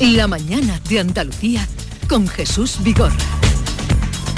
La mañana de Andalucía con Jesús Vigorra.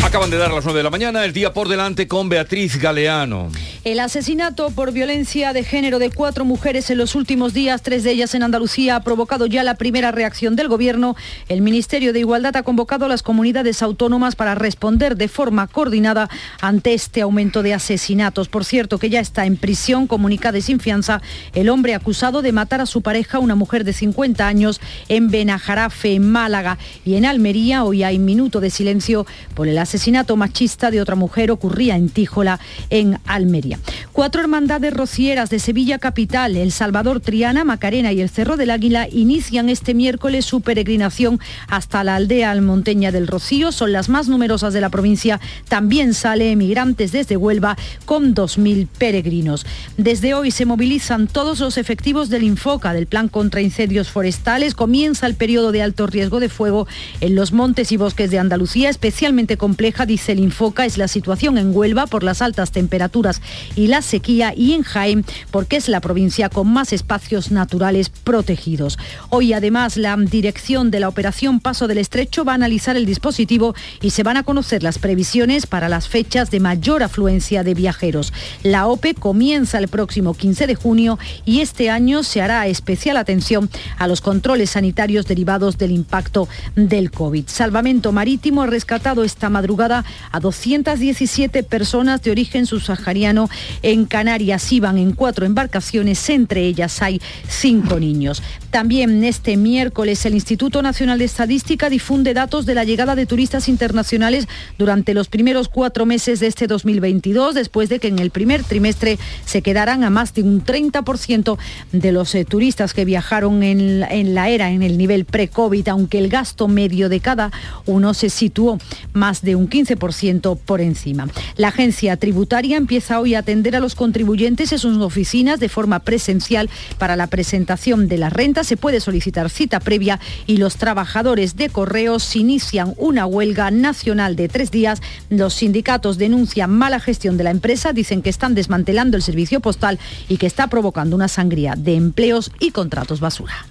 Acaban de dar las 9 de la mañana, el día por delante con Beatriz Galeano. El asesinato por violencia de género de cuatro mujeres en los últimos días, tres de ellas en Andalucía, ha provocado ya la primera reacción del Gobierno. El Ministerio de Igualdad ha convocado a las comunidades autónomas para responder de forma coordinada ante este aumento de asesinatos. Por cierto, que ya está en prisión comunicada y sin fianza el hombre acusado de matar a su pareja, una mujer de 50 años, en Benajarafe, en Málaga. Y en Almería hoy hay minuto de silencio por el asesinato machista de otra mujer ocurría en Tíjola, en Almería. Cuatro hermandades rocieras de Sevilla Capital, El Salvador, Triana, Macarena y el Cerro del Águila inician este miércoles su peregrinación hasta la aldea almonteña del Rocío. Son las más numerosas de la provincia. También sale emigrantes desde Huelva con 2.000 peregrinos. Desde hoy se movilizan todos los efectivos del Infoca, del Plan contra Incendios Forestales. Comienza el periodo de alto riesgo de fuego en los montes y bosques de Andalucía. Especialmente compleja, dice el Infoca, es la situación en Huelva por las altas temperaturas y la sequía y en Jaén porque es la provincia con más espacios naturales protegidos. Hoy además la dirección de la operación Paso del Estrecho va a analizar el dispositivo y se van a conocer las previsiones para las fechas de mayor afluencia de viajeros. La OPE comienza el próximo 15 de junio y este año se hará especial atención a los controles sanitarios derivados del impacto del COVID. Salvamento Marítimo ha rescatado esta madrugada a 217 personas de origen subsahariano en Canarias iban en cuatro embarcaciones, entre ellas hay cinco niños. También este miércoles el Instituto Nacional de Estadística difunde datos de la llegada de turistas internacionales durante los primeros cuatro meses de este 2022, después de que en el primer trimestre se quedaran a más de un 30% de los eh, turistas que viajaron en, en la era, en el nivel pre-COVID, aunque el gasto medio de cada uno se situó más de un 15% por encima. La agencia tributaria empieza hoy a atender a los contribuyentes en sus oficinas de forma presencial para la presentación de la renta. Se puede solicitar cita previa y los trabajadores de correos inician una huelga nacional de tres días. Los sindicatos denuncian mala gestión de la empresa, dicen que están desmantelando el servicio postal y que está provocando una sangría de empleos y contratos basura.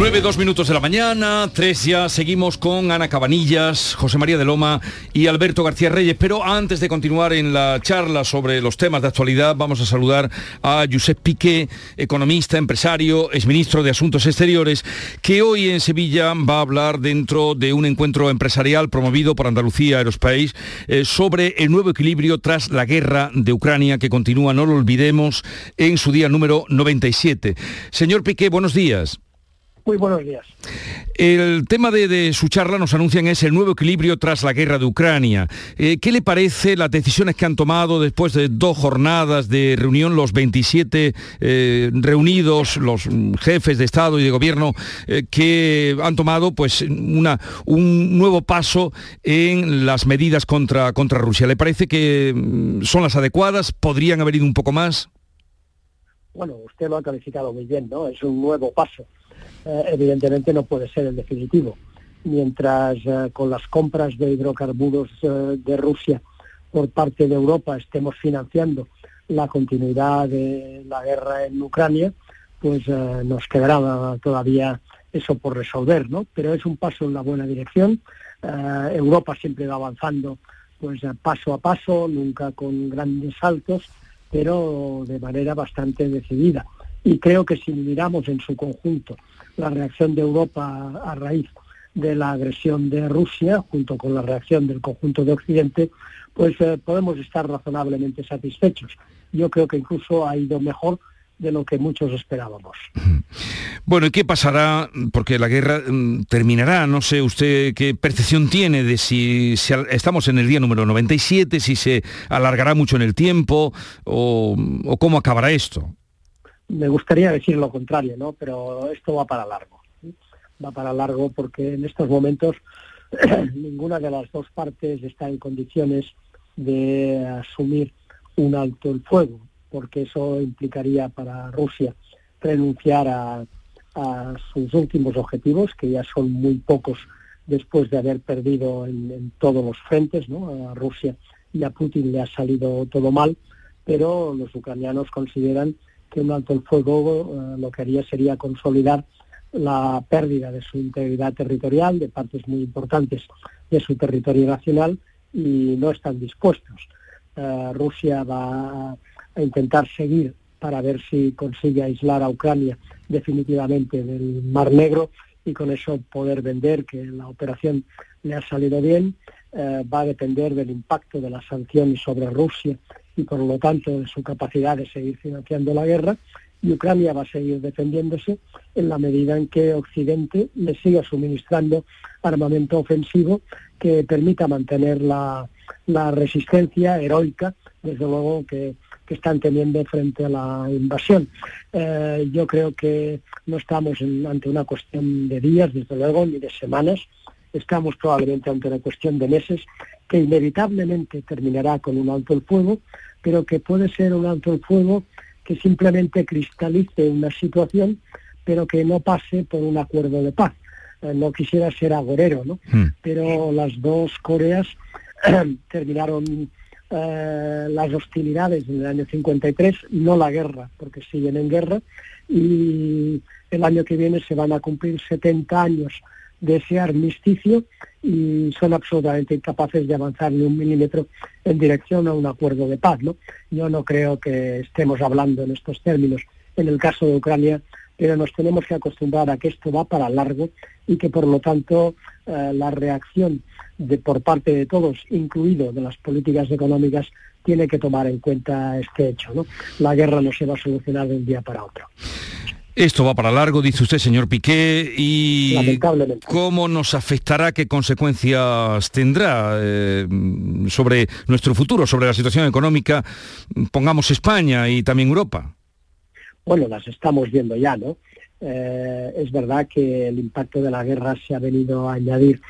9, 2 minutos de la mañana, tres ya, seguimos con Ana Cabanillas, José María de Loma y Alberto García Reyes. Pero antes de continuar en la charla sobre los temas de actualidad, vamos a saludar a Josep Piqué, economista, empresario, exministro de Asuntos Exteriores, que hoy en Sevilla va a hablar dentro de un encuentro empresarial promovido por Andalucía Aerospace eh, sobre el nuevo equilibrio tras la guerra de Ucrania que continúa, no lo olvidemos, en su día número 97. Señor Piqué, buenos días. Muy buenos días. El tema de, su charla nos anuncian es el nuevo equilibrio tras la guerra de Ucrania. Eh, ¿Qué le parece las decisiones que han tomado después de dos jornadas de reunión los 27 eh, reunidos, los jefes de Estado y de Gobierno eh, que han tomado pues, una, un nuevo paso en las medidas contra, contra Rusia? ¿Le parece que mm, son las adecuadas? ¿Podrían haber ido un poco más? Bueno, usted lo ha calificado muy bien, ¿no? Es un nuevo paso eh, evidentemente no puede ser el definitivo. Mientras eh, con las compras de hidrocarburos eh, de Rusia por parte de Europa estemos financiando la continuidad de la guerra en Ucrania, pues nos quedará todavía eso por resolver, ¿no? Pero es un paso en la buena dirección. Europa siempre va avanzando pues paso a paso, nunca con grandes saltos, pero de manera bastante decidida. Y creo que si miramos en su conjunto la reacción de Europa a raíz de la agresión de Rusia, junto con la reacción del conjunto de Occidente, pues eh, podemos estar razonablemente satisfechos. Yo creo que incluso ha ido mejor de lo que muchos esperábamos. Bueno, ¿y qué pasará? Porque la guerra mm, terminará, no sé usted qué percepción tiene de si, estamos en el día número 97, si se alargará mucho en el tiempo o cómo acabará esto me gustaría decir lo contrario, ¿no? Pero esto va para largo. Va para largo porque en estos momentos ninguna de las dos partes está en condiciones de asumir un alto el fuego, porque eso implicaría para Rusia renunciar a, sus últimos objetivos, que ya son muy pocos después de haber perdido en, en, todos los frentes, ¿no? A Rusia y a Putin le ha salido todo mal, pero los ucranianos consideran que un alto el fuego eh, lo que haría sería consolidar la pérdida de su integridad territorial de partes muy importantes de su territorio nacional y no están dispuestos. Eh, Rusia va a intentar seguir para ver si consigue aislar a Ucrania definitivamente del Mar Negro y con eso poder vender que la operación le ha salido bien. Eh, va a depender del impacto de las sanciones sobre Rusia y por lo tanto de su capacidad de seguir financiando la guerra y Ucrania va a seguir defendiéndose en la medida en que Occidente le siga suministrando armamento ofensivo que permita mantener la, resistencia heroica, desde luego, que, están teniendo frente a la invasión. Eh, yo creo que no estamos ante una cuestión de días, desde luego, ni de semanas, estamos probablemente ante una cuestión de meses que inevitablemente terminará con un alto el fuego, pero que puede ser un alto el fuego que simplemente cristalice una situación, pero que no pase por un acuerdo de paz. Eh, no quisiera ser agorero, ¿no? Hmm. Pero las dos Coreas terminaron eh, las hostilidades en el año 53, no la guerra, porque siguen en guerra, y el año que viene se van a cumplir 70 años de ese armisticio y son absolutamente incapaces de avanzar ni un milímetro en dirección a un acuerdo de paz. ¿no? Yo no creo que estemos hablando en estos términos en el caso de Ucrania, pero nos tenemos que acostumbrar a que esto va para largo y que por lo tanto eh, la reacción de, por parte de todos, incluido de las políticas económicas, tiene que tomar en cuenta este hecho. ¿no? La guerra no se va a solucionar de un día para otro. Esto va para largo, dice usted, señor Piqué, y cómo nos afectará, qué consecuencias tendrá eh, sobre nuestro futuro, sobre la situación económica, pongamos España y también Europa. Bueno, las estamos viendo ya, ¿no? Eh, es verdad que el impacto de la guerra se ha venido a añadir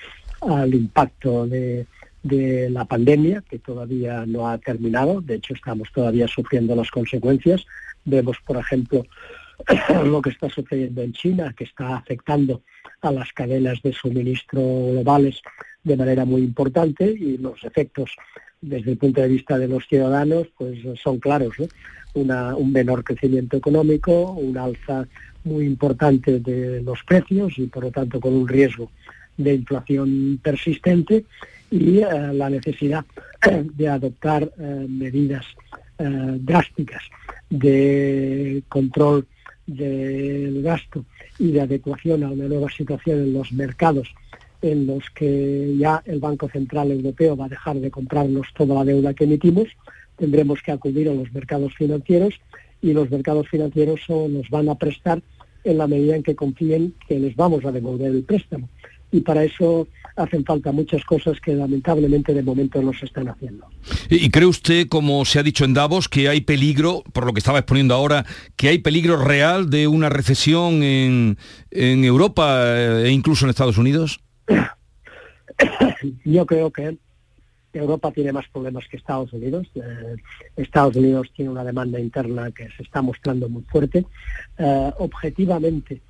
al impacto de, de la pandemia, que todavía no ha terminado, de hecho estamos todavía sufriendo las consecuencias. Vemos, por ejemplo, lo que está sucediendo en China, que está afectando a las cadenas de suministro globales de manera muy importante y los efectos desde el punto de vista de los ciudadanos pues son claros, un menor crecimiento económico, un alza muy importante de los precios y por lo tanto con un riesgo de inflación persistente y eh, la necesidad de adoptar eh, medidas eh, drásticas de control del gasto y de adecuación a una nueva situación en los mercados en los que ya el Banco Central Europeo va a dejar de comprarnos toda la deuda que emitimos, tendremos que acudir a los mercados financieros y los mercados financieros nos van a prestar en la medida en que confíen que les vamos a devolver el préstamo. Y para eso hacen falta muchas cosas que lamentablemente de momento no se están haciendo. ¿Y cree usted, como se ha dicho en Davos, que hay peligro, por lo que estaba exponiendo ahora, que hay peligro real de una recesión en, Europa eh, e incluso en Estados Unidos? Yo creo que Europa tiene más problemas que Estados Unidos. Eh, Estados Unidos tiene una demanda interna que se está mostrando muy fuerte. Eh, objetivamente,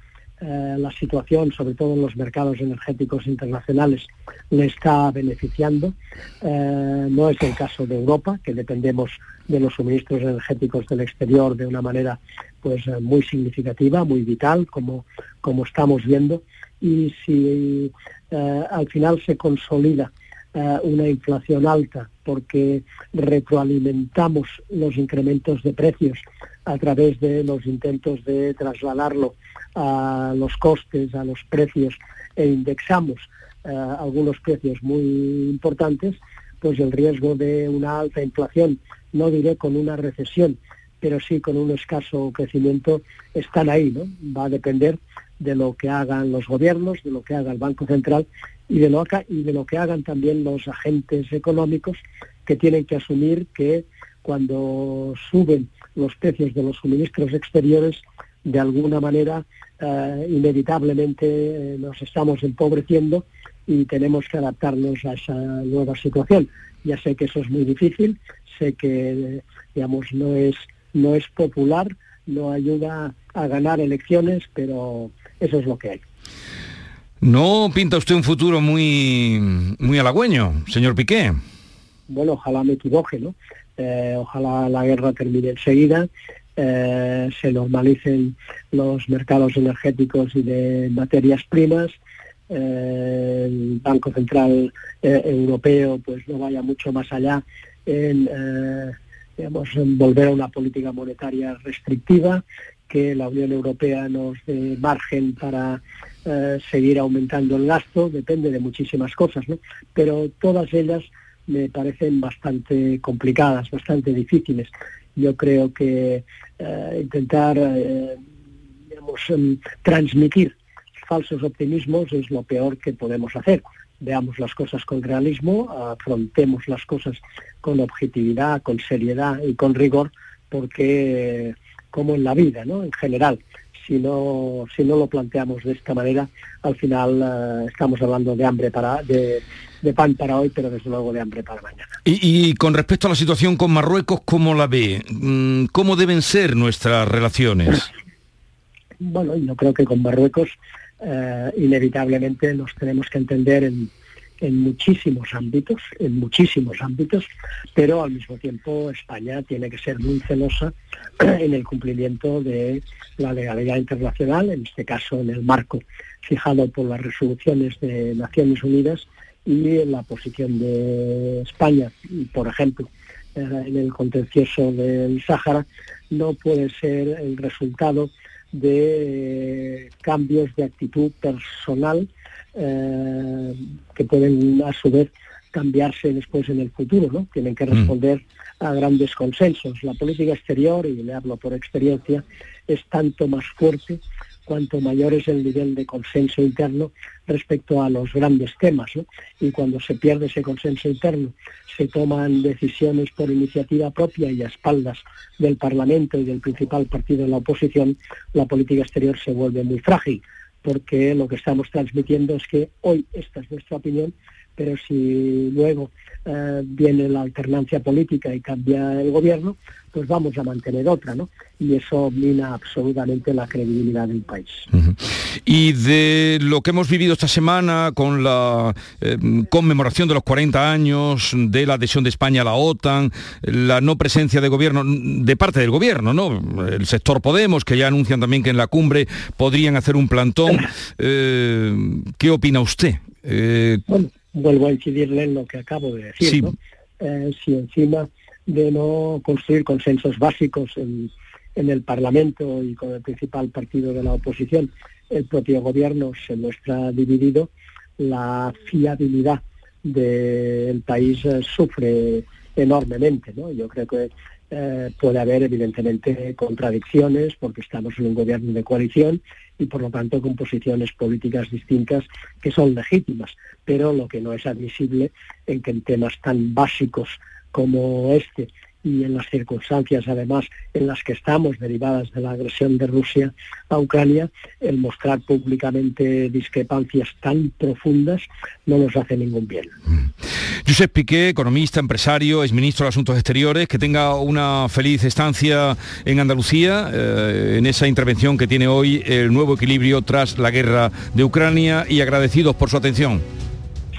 eh, la situación, sobre todo en los mercados energéticos internacionales, le está beneficiando. Eh, no es el caso de Europa, que dependemos de los suministros energéticos del exterior de una manera pues eh, muy significativa, muy vital, como, como estamos viendo. Y si al final se consolida una inflación alta porque retroalimentamos los incrementos de precios a través de los intentos de trasladarlo a los costes, a los precios e indexamos eh, algunos precios muy importantes, pues el riesgo de una alta inflación, no diré con una recesión, pero sí con un escaso crecimiento, están ahí, ¿no? Va a depender de lo que hagan los gobiernos, de lo que haga el Banco Central y de lo, y de lo que hagan también los agentes económicos que tienen que asumir que cuando suben los precios de los suministros exteriores, de alguna manera eh, inevitablemente eh, nos estamos empobreciendo y tenemos que adaptarnos a esa nueva situación. Ya sé que eso es muy difícil, sé que digamos no es no es popular, no ayuda a ganar elecciones, pero eso es lo que hay. No pinta usted un futuro muy muy halagüeño, señor Piqué. Bueno, ojalá me equivoque, ¿no? Eh, ojalá la guerra termine enseguida se normalicen los mercados energéticos y de materias primas, el Banco Central Europeo pues no vaya mucho más allá en volver a una política monetaria restrictiva, que la Unión Europea nos dé margen para eh, seguir aumentando el gasto, depende de muchísimas cosas, ¿no? pero todas ellas me parecen bastante complicadas, bastante difíciles. Yo creo que eh, intentar eh, em, transmitir falsos optimismos es lo peor que podemos hacer veamos las cosas con realismo, afrontemos las cosas con objetividad, con seriedad y con rigor, porque como en la vida, ¿no? En general, si no, si no lo planteamos de esta manera, al final eh, estamos hablando de hambre para, de, pan para hoy, pero desde luego de hambre para mañana. Y, con respecto a la situación con Marruecos, ¿cómo la ve? Mm, ¿Cómo deben ser nuestras relaciones? Bueno, yo creo que con Marruecos eh, inevitablemente nos tenemos que entender en, muchísimos ámbitos, en muchísimos ámbitos, pero al mismo tiempo España tiene que ser muy celosa en el cumplimiento de la legalidad internacional, en este caso en el marco fijado por las resoluciones de Naciones Unidas y en la posición de España, por ejemplo, eh, en el contencioso del Sáhara, no puede ser el resultado de cambios de actitud personal eh, que pueden a su vez cambiarse después en el futuro, ¿no? Tienen que mm. responder a grandes consensos. La política exterior, y le hablo por experiencia, es tanto más fuerte cuanto mayor es el nivel de consenso interno respecto a los grandes temas. Y cuando se pierde ese consenso interno, se toman decisiones por iniciativa propia y a espaldas del Parlamento y del principal partido de la oposición, la política exterior se vuelve muy frágil, porque lo que estamos transmitiendo es que hoy esta es nuestra opinión, pero si luego eh, viene la alternancia política y cambia el gobierno, pues vamos a mantener otra, ¿no? Y eso mina absolutamente la credibilidad del país. Y de lo que hemos vivido esta semana con la eh, conmemoración de los 40 años de la adhesión de España a la OTAN, la no presencia de gobierno, de parte del gobierno, ¿no? El sector Podemos, que ya anuncian también que en la cumbre podrían hacer un plantón. Eh, ¿Qué opina usted? Bueno, vuelvo a incidirle en lo que acabo de decir, ¿no? si encima de no construir consensos básicos en, el Parlamento y con el principal partido de la oposición, el propio gobierno se muestra dividido, la fiabilidad del país eh, sufre enormemente. ¿no? Yo creo que eh, puede haber evidentemente contradicciones porque estamos en un gobierno de coalición y por lo tanto con posiciones políticas distintas que son legítimas, pero lo que no es admisible en que en temas tan básicos como este y en las circunstancias además en las que estamos derivadas de la agresión de Rusia a Ucrania, el mostrar públicamente discrepancias tan profundas no nos hace ningún bien. Mm. Josep Piqué, economista, empresario, es ministro de Asuntos Exteriores, que tenga una feliz estancia en Andalucía, eh, en esa intervención que tiene hoy el nuevo equilibrio tras la guerra de Ucrania y agradecidos por su atención.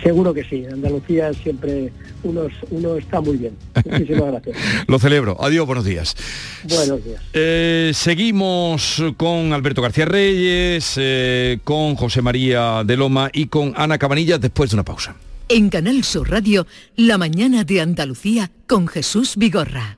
Seguro que sí, Andalucía siempre uno, uno está muy bien. Muchísimas gracias. Lo celebro. Adiós, buenos días. Buenos días. Eh, seguimos con Alberto García Reyes, eh, con José María de Loma y con Ana Cabanillas después de una pausa. En Canal Sur Radio, La mañana de Andalucía con Jesús Vigorra.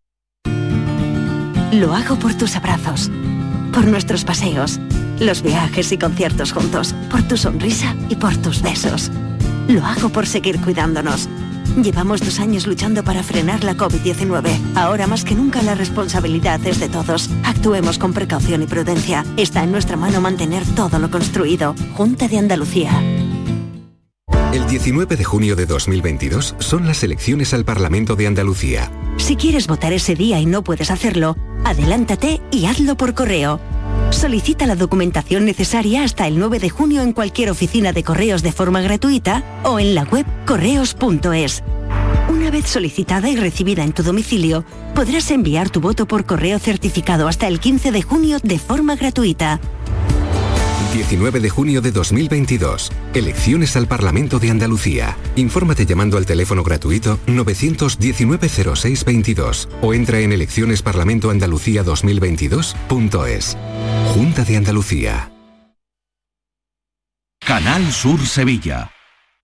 Lo hago por tus abrazos, por nuestros paseos, los viajes y conciertos juntos, por tu sonrisa y por tus besos. Lo hago por seguir cuidándonos. Llevamos dos años luchando para frenar la COVID-19. Ahora más que nunca la responsabilidad es de todos. Actuemos con precaución y prudencia. Está en nuestra mano mantener todo lo construido. Junta de Andalucía. El 19 de junio de 2022 son las elecciones al Parlamento de Andalucía. Si quieres votar ese día y no puedes hacerlo, Adelántate y hazlo por correo. Solicita la documentación necesaria hasta el 9 de junio en cualquier oficina de correos de forma gratuita o en la web correos.es. Una vez solicitada y recibida en tu domicilio, podrás enviar tu voto por correo certificado hasta el 15 de junio de forma gratuita. 19 de junio de 2022. Elecciones al Parlamento de Andalucía. Infórmate llamando al teléfono gratuito 919-0622 o entra en eleccionesparlamentoandalucía2022.es. Junta de Andalucía. Canal Sur Sevilla.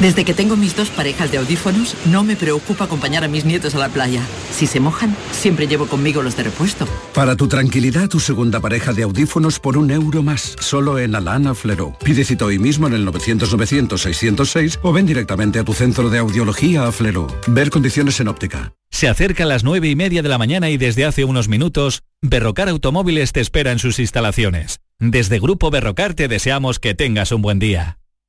Desde que tengo mis dos parejas de audífonos, no me preocupa acompañar a mis nietos a la playa. Si se mojan, siempre llevo conmigo los de repuesto. Para tu tranquilidad, tu segunda pareja de audífonos por un euro más, solo en Alana Flero. Pide cita hoy mismo en el 900-900-606 o ven directamente a tu centro de audiología a Flero. Ver condiciones en óptica. Se acerca a las nueve y media de la mañana y desde hace unos minutos, Berrocar Automóviles te espera en sus instalaciones. Desde Grupo Berrocar te deseamos que tengas un buen día.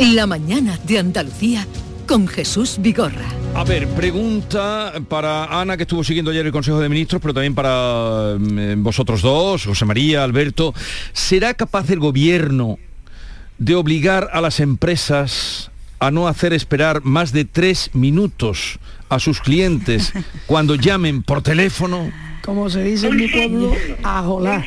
La mañana de Andalucía con Jesús Vigorra. A ver, pregunta para Ana, que estuvo siguiendo ayer el Consejo de Ministros, pero también para mm, vosotros dos, José María, Alberto. ¿Será capaz el gobierno de obligar a las empresas a no hacer esperar más de tres minutos a sus clientes cuando llamen por teléfono? Como se dice en mi pueblo, ajolar.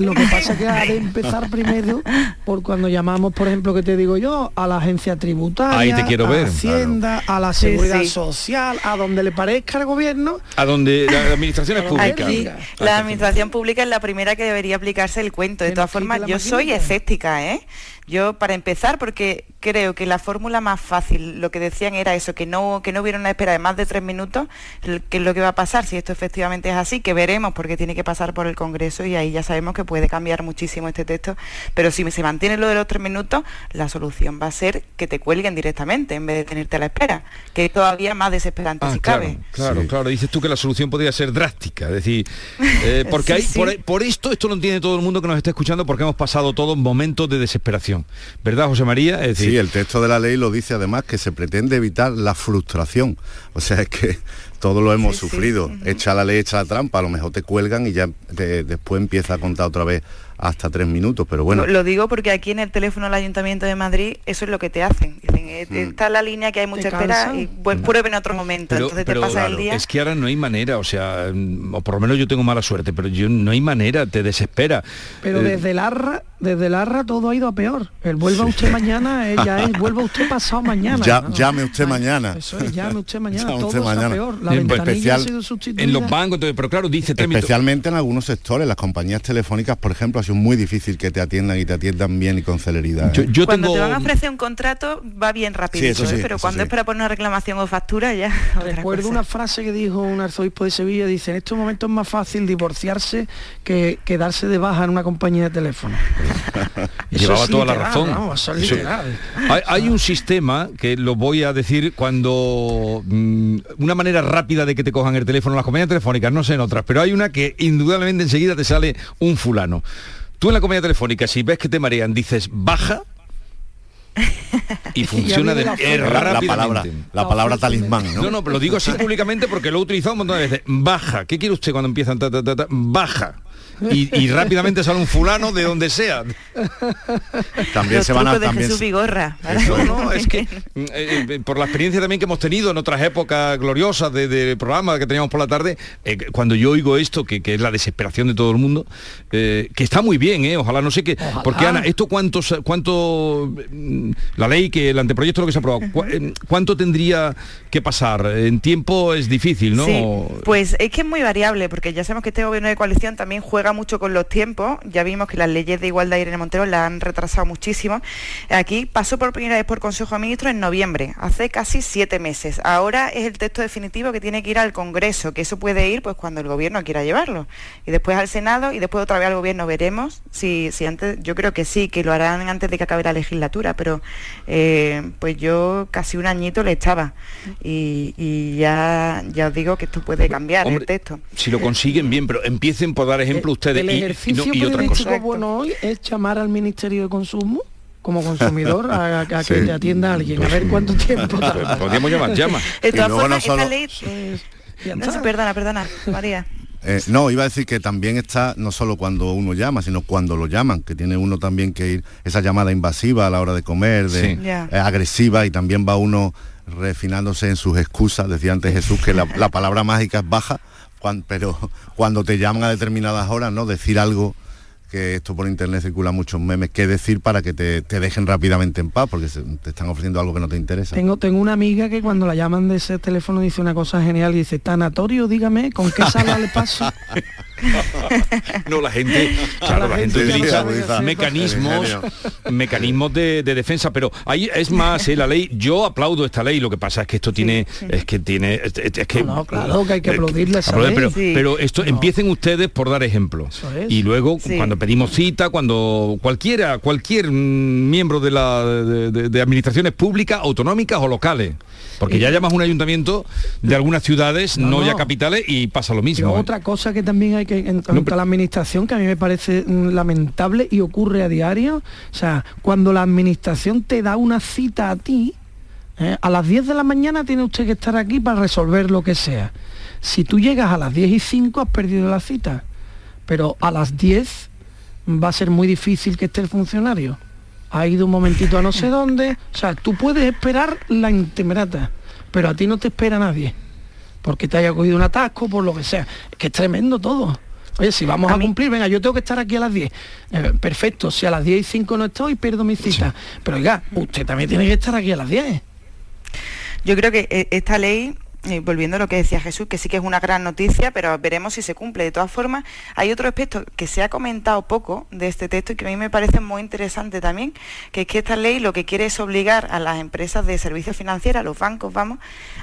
Lo que pasa es que ha de empezar primero por cuando llamamos, por ejemplo, que te digo yo, a la agencia tributaria, Ahí te quiero a ver. Hacienda, a la seguridad sí. social, a donde le parezca al gobierno. A donde la administración es pública. Aquí, la administración pública es la primera que debería aplicarse el cuento. De todas formas, yo soy escéptica, ¿eh? Yo, para empezar, porque creo que la fórmula más fácil, lo que decían era eso, que no, que no hubiera una espera de más de tres minutos, que es lo que va a pasar si esto efectivamente es así, que veremos porque tiene que pasar por el Congreso y ahí ya sabemos que puede cambiar muchísimo este texto, pero si se mantiene lo de los tres minutos, la solución va a ser que te cuelguen directamente en vez de tenerte a la espera, que es todavía más desesperante Ah, si claro, cabe. claro, claro. Dices tú que la solución podría ser drástica, es decir, eh, porque Sí, hay sí. Por, por esto, esto lo entiende todo el mundo que nos está escuchando, porque hemos pasado todos momentos de desesperación, ¿verdad, José María? Es decir, Sí, el texto de la ley lo dice además que se pretende evitar la frustración. O sea, es que todos lo hemos sufrido. Echa la ley, echa la trampa, a lo mejor te cuelgan y ya te- después empieza a contar otra vez hasta tres minutos, pero bueno. Lo, digo porque aquí en el teléfono del Ayuntamiento de Madrid eso es lo que te hacen. Dicen, eh, Mm. está la línea que hay mucha espera y pues, pruebe en otro momento. pero, Entonces pero, te pasa el día. es que ahora no hay manera, o sea, o por lo menos yo tengo mala suerte, pero yo no hay manera, te desespera. Pero Eh, desde el ARRA, desde el ARRA todo ha ido a peor. El vuelva usted mañana, eh, ya es vuelva usted pasado mañana. Ya- ¿no? llame usted mañana. Eso es, llame usted mañana. Llame todo usted está mañana. peor. La En- ventanilla especial- ha sido sustituida. En los bancos, entonces, pero claro, dice Especialmente en algunos sectores, las compañías telefónicas, por ejemplo, sido muy difícil que te atiendan y te atiendan bien y con celeridad. ¿eh? cuando te van a ofrecer un contrato va bien Sí, sí, ¿eh? pero cuando sí. es para poner una reclamación o factura ya. Recuerdo una frase que dijo un arzobispo de Sevilla, dice, en estos momentos es más fácil divorciarse que quedarse de baja en una compañía de teléfono. Llevaba toda la razón. vamos, eso es Eso- literal. Hay, hay un sistema que lo voy a decir cuando mm, una manera rápida de que te cojan el teléfono las compañías telefónicas, no sé en otras, pero hay una que indudablemente enseguida te sale un fulano. Tú en la compañía telefónica, si ves que te marean, dices baja y funciona de la. La- palabra- la palabra talismán, ¿no? No, no, pero lo digo así públicamente porque lo he utilizado un montón de veces. Baja. ¿Qué quiere usted cuando empiezan? ta, ta, ta, ta? Baja. Y, y rápidamente sale un fulano de donde sea. También Los se van a de también Jesús se- Vigorra. No, no, es que eh, eh, por la experiencia también que hemos tenido en otras épocas gloriosas de, de programa que teníamos por la tarde, eh, cuando yo oigo esto, que, que es la desesperación de todo el mundo, eh, que está muy bien, eh, ojalá no sé qué, porque Ana, esto cuánto, cuánto mm, la ley que el anteproyecto lo que se ha aprobado, eh, cuánto tendría que pasar, en tiempo es difícil, ¿no? Sí, pues es que es muy variable, porque ya sabemos que este gobierno de coalición también juega mucho con los tiempos. Ya vimos que las leyes de igualdad de Irene Montero la han retrasado muchísimo. Aquí pasó por primera vez por Consejo de Ministros en noviembre, hace casi siete meses. Ahora es el texto definitivo que tiene que ir al Congreso, que eso puede ir pues cuando el gobierno quiera llevarlo. Y después al Senado y después otra vez al gobierno veremos si, si antes, yo creo que sí, que lo harán antes de que acabe la legislatura, pero eh, pues yo casi un añito le echaba. Y, y ya, ya os digo que esto puede cambiar el texto. Si lo consiguen bien, pero empiecen por dar ejemplo ustedes El y- y, no- ejercicio y otra periodístico cosa. bueno hoy es llamar al Ministerio de Consumo como consumidor a, a que Sí. te atienda alguien, a ver cuánto tiempo tarda. Podríamos llamar, llama. De Y todas luego no formas, esta solo- ley... ya No, está. sí, perdona, perdona, María. Eh, no, iba a decir que también está no solo cuando uno llama, sino cuando lo llaman, que tiene uno también que ir esa llamada invasiva a la hora de comer, de Sí. Eh, agresiva y también va uno refinándose en sus excusas. Decía antes Jesús que la, la palabra mágica es baja, pero cuando te llaman a determinadas horas, ¿no? Decir algo que esto por internet circula muchos memes, qué decir para que te, te dejen rápidamente en paz, porque se- te están ofreciendo algo que no te interesa. Tengo, tengo una amiga que cuando la llaman de ese teléfono dice una cosa genial y dice, tanatorio, dígame, ¿con qué sala le paso? No, la gente, claro, la gente utiliza mecanismos, mecanismos de, de defensa, pero ahí es más, eh, la ley, yo aplaudo esta ley, lo que pasa es que esto tiene, es que tiene, es, que No, no, claro que hay que eh, aplaudirle a esa aplaudir, ley. pero, Sí. pero esto empiecen ustedes por dar ejemplo es. y luego Sí. cuando pedimos cita, cuando cualquiera, cualquier miembro de la de, de- de administraciones públicas, autonómicas o locales, porque ya llamas a un ayuntamiento de algunas ciudades, no, No, ya capitales y pasa lo mismo. ¿eh? otra cosa que también hay que en cuanto a la administración que a mí me parece mm, lamentable y ocurre a diario, o sea, cuando la administración te da una cita a ti, ¿eh? a las 10 de la mañana tiene usted que estar aquí para resolver lo que sea. Si tú llegas a las 10 y 5 has perdido la cita, pero a las 10 va a ser muy difícil que esté el funcionario. Ha ido un momentito a no sé dónde, o sea, tú puedes esperar la intemerata, pero a ti no te espera nadie porque te haya cogido un atasco, por lo que sea. Es que es tremendo todo. Oye, si vamos a, cumplir, venga, yo tengo que estar aquí a las 10. Eh, perfecto, si a las 10 y 5 no estoy, pierdo mi cita. Pero oiga, usted también tiene que estar aquí a las 10. Yo creo que eh, esta ley, eh, volviendo a lo que decía Jesús, que sí que es una gran noticia, pero veremos si se cumple. De todas formas, hay otro aspecto que se ha comentado poco de este texto y que a mí me parece muy interesante también, que es que esta ley lo que quiere es obligar a las empresas de servicios financieros, a los bancos, vamos,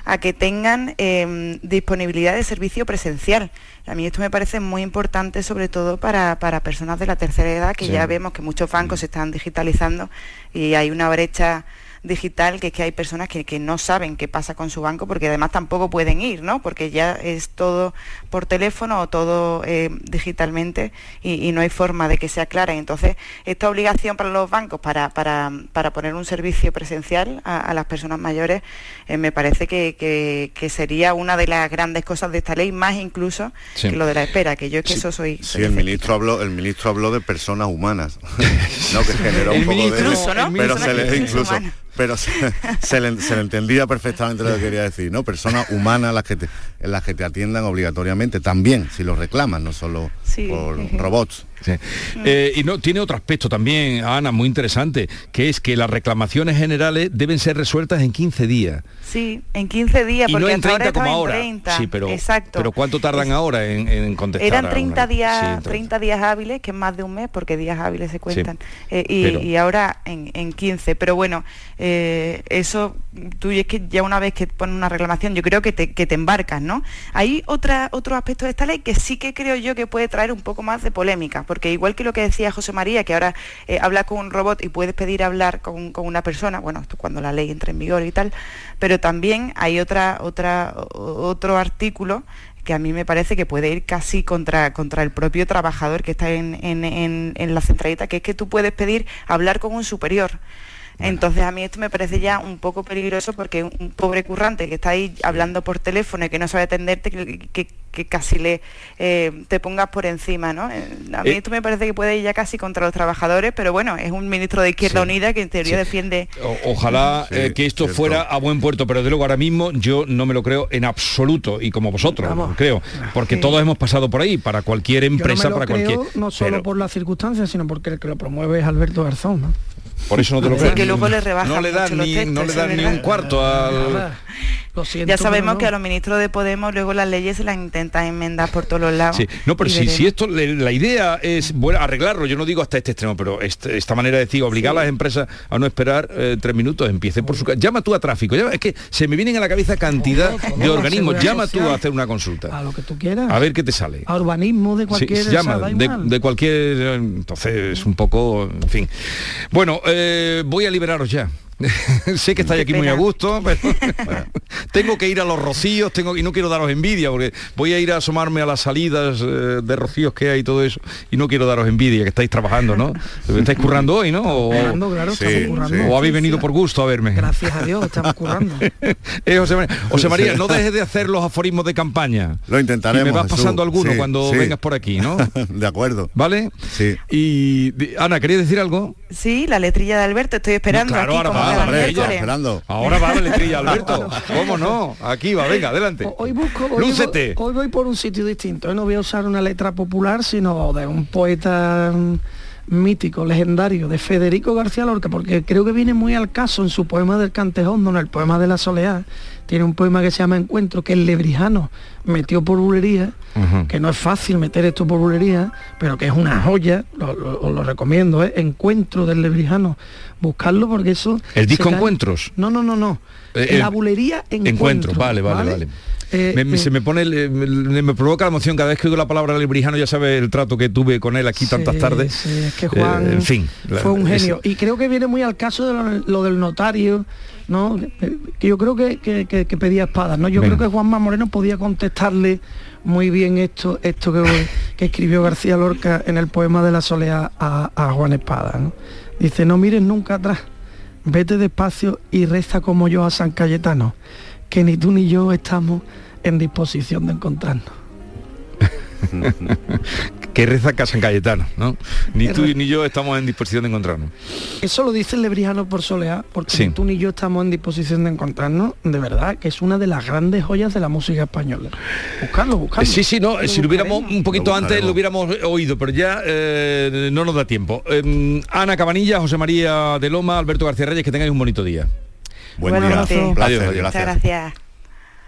a que tengan eh, disponibilidad de servicio presencial. A mí esto me parece muy importante, sobre todo para, para personas de la tercera edad, que Sí. ya vemos que muchos bancos se están digitalizando y hay una brecha digital que es que hay personas que, que no saben qué pasa con su banco porque además tampoco pueden ir, ¿no? Porque ya es todo por teléfono o todo eh, digitalmente y, y no hay forma de que sea clara. Entonces, esta obligación para los bancos para, para, para poner un servicio presencial a, a las personas mayores eh, me parece que, que- que sería una de las grandes cosas de esta ley, más incluso Sí. que lo de la espera, que yo es que eso soy... Sí, soy el ministro habló, el ministro habló de personas humanas, no que generó un El poco ministro- de Incluso, ¿no? pero Personas se le incluso Pero se, le, entendía perfectamente lo que quería decir, ¿no? Personas humanas las que te, las que te atiendan obligatoriamente, también, si lo reclaman, no solo por robots. Eh, y no, tiene otro aspecto también, Ana, muy interesante, que es que las reclamaciones generales deben ser resueltas en 15 días. Sí, en 15 días, porque no en 30 como ahora. 30. Sí, pero, Exacto. pero ¿cuánto tardan ahora en, contestar? Eran 30 días, 30 días hábiles, que es más de un mes, porque días hábiles se cuentan, eh, y, ahora en, 15. Pero bueno, eh, eso, tú es que ya una vez que pones una reclamación, yo creo que te, que te embarcas, ¿no? Hay otra, otro aspecto de esta ley que sí que creo yo que puede traer un poco más de polémica, porque igual que lo que decía José María, que ahora eh, habla con un robot y puedes pedir hablar con, una persona, bueno, esto cuando la ley entre en vigor y tal, pero también hay otra, otra, otro artículo que a mí me parece que puede ir casi contra, contra el propio trabajador que está en, en la centralita, que es que tú puedes pedir hablar con un superior. Entonces a mí esto me parece ya un poco peligroso porque un pobre currante que está ahí hablando por teléfono y que no sabe atenderte, que, casi le eh, te pongas por encima, ¿no? Eh, a mí eh, esto me parece que puede ir ya casi contra los trabajadores, pero bueno, es un ministro de Izquierda Unida que en teoría defiende... ojalá que esto fuera a buen puerto, pero de luego ahora mismo yo no me lo creo en absoluto y como vosotros, creo, porque todos hemos pasado por ahí, para cualquier empresa, para cualquier... No solo por las circunstancias, sino porque el que lo promueve es Alberto Garzón, ¿no? Por eso no te lo creo. que luego le rebaja no le dan ni, no le dan ni un cuarto al ya sabemos que a los ministros de Podemos luego las leyes se las intentan enmendar por todos los lados. Sí. No, pero si, si, esto, la idea es bueno, arreglarlo, yo no digo hasta este extremo, pero este, esta manera de decir, obligar a las empresas a no esperar eh, tres minutos, empiece por su casa. Llama tú a tráfico, es que se me vienen a la cabeza cantidad de organismos, llama tú a hacer una consulta. A lo que tú quieras. A ver qué te sale. A urbanismo de cualquier... llama, de, cualquier... Entonces, un poco, en fin. Bueno, eh, voy a liberaros ya. sé que estáis aquí muy a gusto, pero tengo que ir a los rocíos, tengo y no quiero daros envidia, porque voy a ir a asomarme a las salidas eh, de rocíos que hay y todo eso, y no quiero daros envidia, que estáis trabajando, ¿no? Estáis currando hoy, ¿no? O, o habéis venido por gusto a verme. Gracias a Dios, estamos currando. Eh, José, María, no dejes de hacer los aforismos de campaña. Lo intentaremos. Y me vas pasando alguno cuando vengas por aquí, ¿no? de acuerdo. ¿Vale? Sí. Y Ana, ¿querías decir algo? Sí, la letrilla de Alberto, estoy esperando. aquí, Ahora va la letrilla, Alberto. ¿Cómo no? Aquí va, venga, adelante. Hoy busco, hoy, hoy voy por un sitio distinto. Hoy no voy a usar una letra popular, sino de un poeta mm, mítico, legendario, de Federico García Lorca, porque creo que viene muy al caso en su poema del Cantejón, en el poema de la soleá, tiene un poema que se llama Encuentro, que el lebrijano metió por bulería, que no es fácil meter esto por bulería, pero que es una joya, os lo, recomiendo, ¿eh? Encuentro del lebrijano, buscarlo porque eso... ¿El disco Encuentros? No, no, no, no. Eh, la bulería Encuentro. vale, vale, vale. Eh, se me pone, me, provoca la emoción cada vez que oigo la palabra lebrijano, ya sabe el trato que tuve con él aquí tantas tardes. Sí, es que Juan en fin, fue un genio. Y creo que viene muy al caso de lo del notario, ¿no? Que yo creo que, pedía espadas, ¿no? Yo creo que Juanma Moreno podía contestarle muy bien esto, esto que, que, escribió García Lorca en el poema de la soleá a, Juan Espada, Dice, no mires nunca atrás, vete despacio y reza como yo a San Cayetano, que ni tú ni yo estamos en disposición de encontrarnos. que reza Casa en Cayetano, ¿no? Ni tú ni yo estamos en disposición de encontrarnos. Eso lo dice el lebrijano por soleá, porque ni tú ni yo estamos en disposición de encontrarnos, de verdad, que es una de las grandes joyas de la música española. Buscarlo, buscarlo. Sí, sí, no, si lo hubiéramos un poquito antes lo hubiéramos oído, pero ya eh, no nos da tiempo. Em, Ana Cabanilla, José María de Loma, Alberto García Reyes, que tengáis un bonito día. Buen día. Muchas gracias.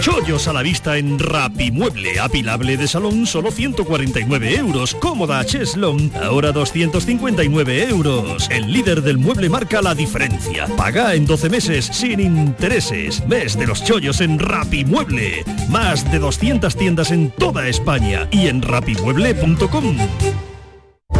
Chollos a la vista en Rapimueble, apilable de salón solo 149 euros, cómoda Cheslon, ahora 259 euros. El líder del mueble marca la diferencia. Paga en 12 meses sin intereses. Mes de los chollos en Rapimueble. Más de 200 tiendas en toda España y en rapimueble.com.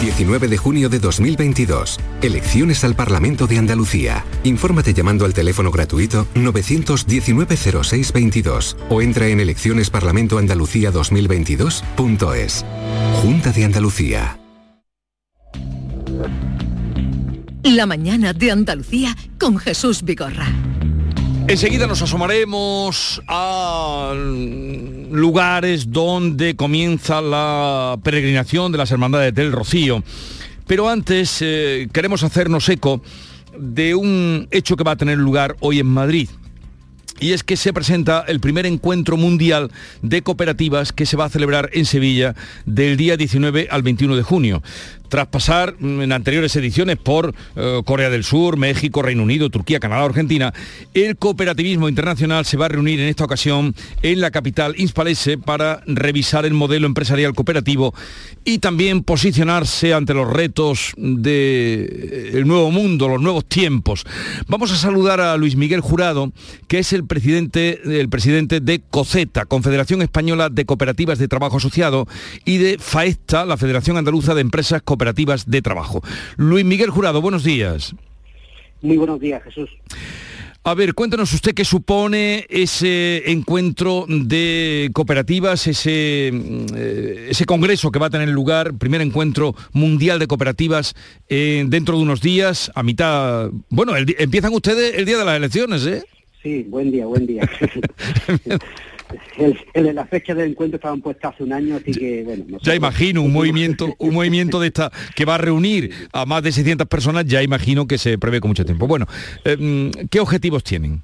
19 de junio de 2022. Elecciones al Parlamento de Andalucía. Infórmate llamando al teléfono gratuito 919-0622 o entra en eleccionesparlamentoandalucía2022.es. Junta de Andalucía. La mañana de Andalucía con Jesús Vigorra. Enseguida nos asomaremos a lugares donde comienza la peregrinación de las Hermandades del Rocío. Pero antes eh, queremos hacernos eco de un hecho que va a tener lugar hoy en Madrid. Y es que se presenta el primer encuentro mundial de cooperativas que se va a celebrar en Sevilla del día 19 al 21 de junio tras pasar en anteriores ediciones por eh, Corea del Sur, México, Reino Unido, Turquía, Canadá, Argentina, el cooperativismo internacional se va a reunir en esta ocasión en la capital Inspalese para revisar el modelo empresarial cooperativo y también posicionarse ante los retos del nuevo mundo, los nuevos tiempos. Vamos a saludar a Luis Miguel Jurado, que es el presidente, el presidente de COCETA, Confederación Española de Cooperativas de Trabajo Asociado, y de FAESTA, la Federación Andaluza de Empresas Cooperativas de Trabajo. Luis Miguel Jurado, buenos días. Muy buenos días, Jesús. A ver, cuéntanos usted qué supone ese encuentro de cooperativas, ese, eh, ese congreso que va a tener lugar, primer encuentro mundial de cooperativas eh, dentro de unos días, a mitad... Bueno, empiezan ustedes el día de las elecciones, ¿eh? Sí, buen día, buen día. el, la fecha del encuentro estaban puestas hace un año, así que bueno. Ya imagino un movimiento, un movimiento de esta que va a reunir a más de 600 personas, ya imagino que se prevé con mucho tiempo. Bueno, eh, ¿qué objetivos tienen?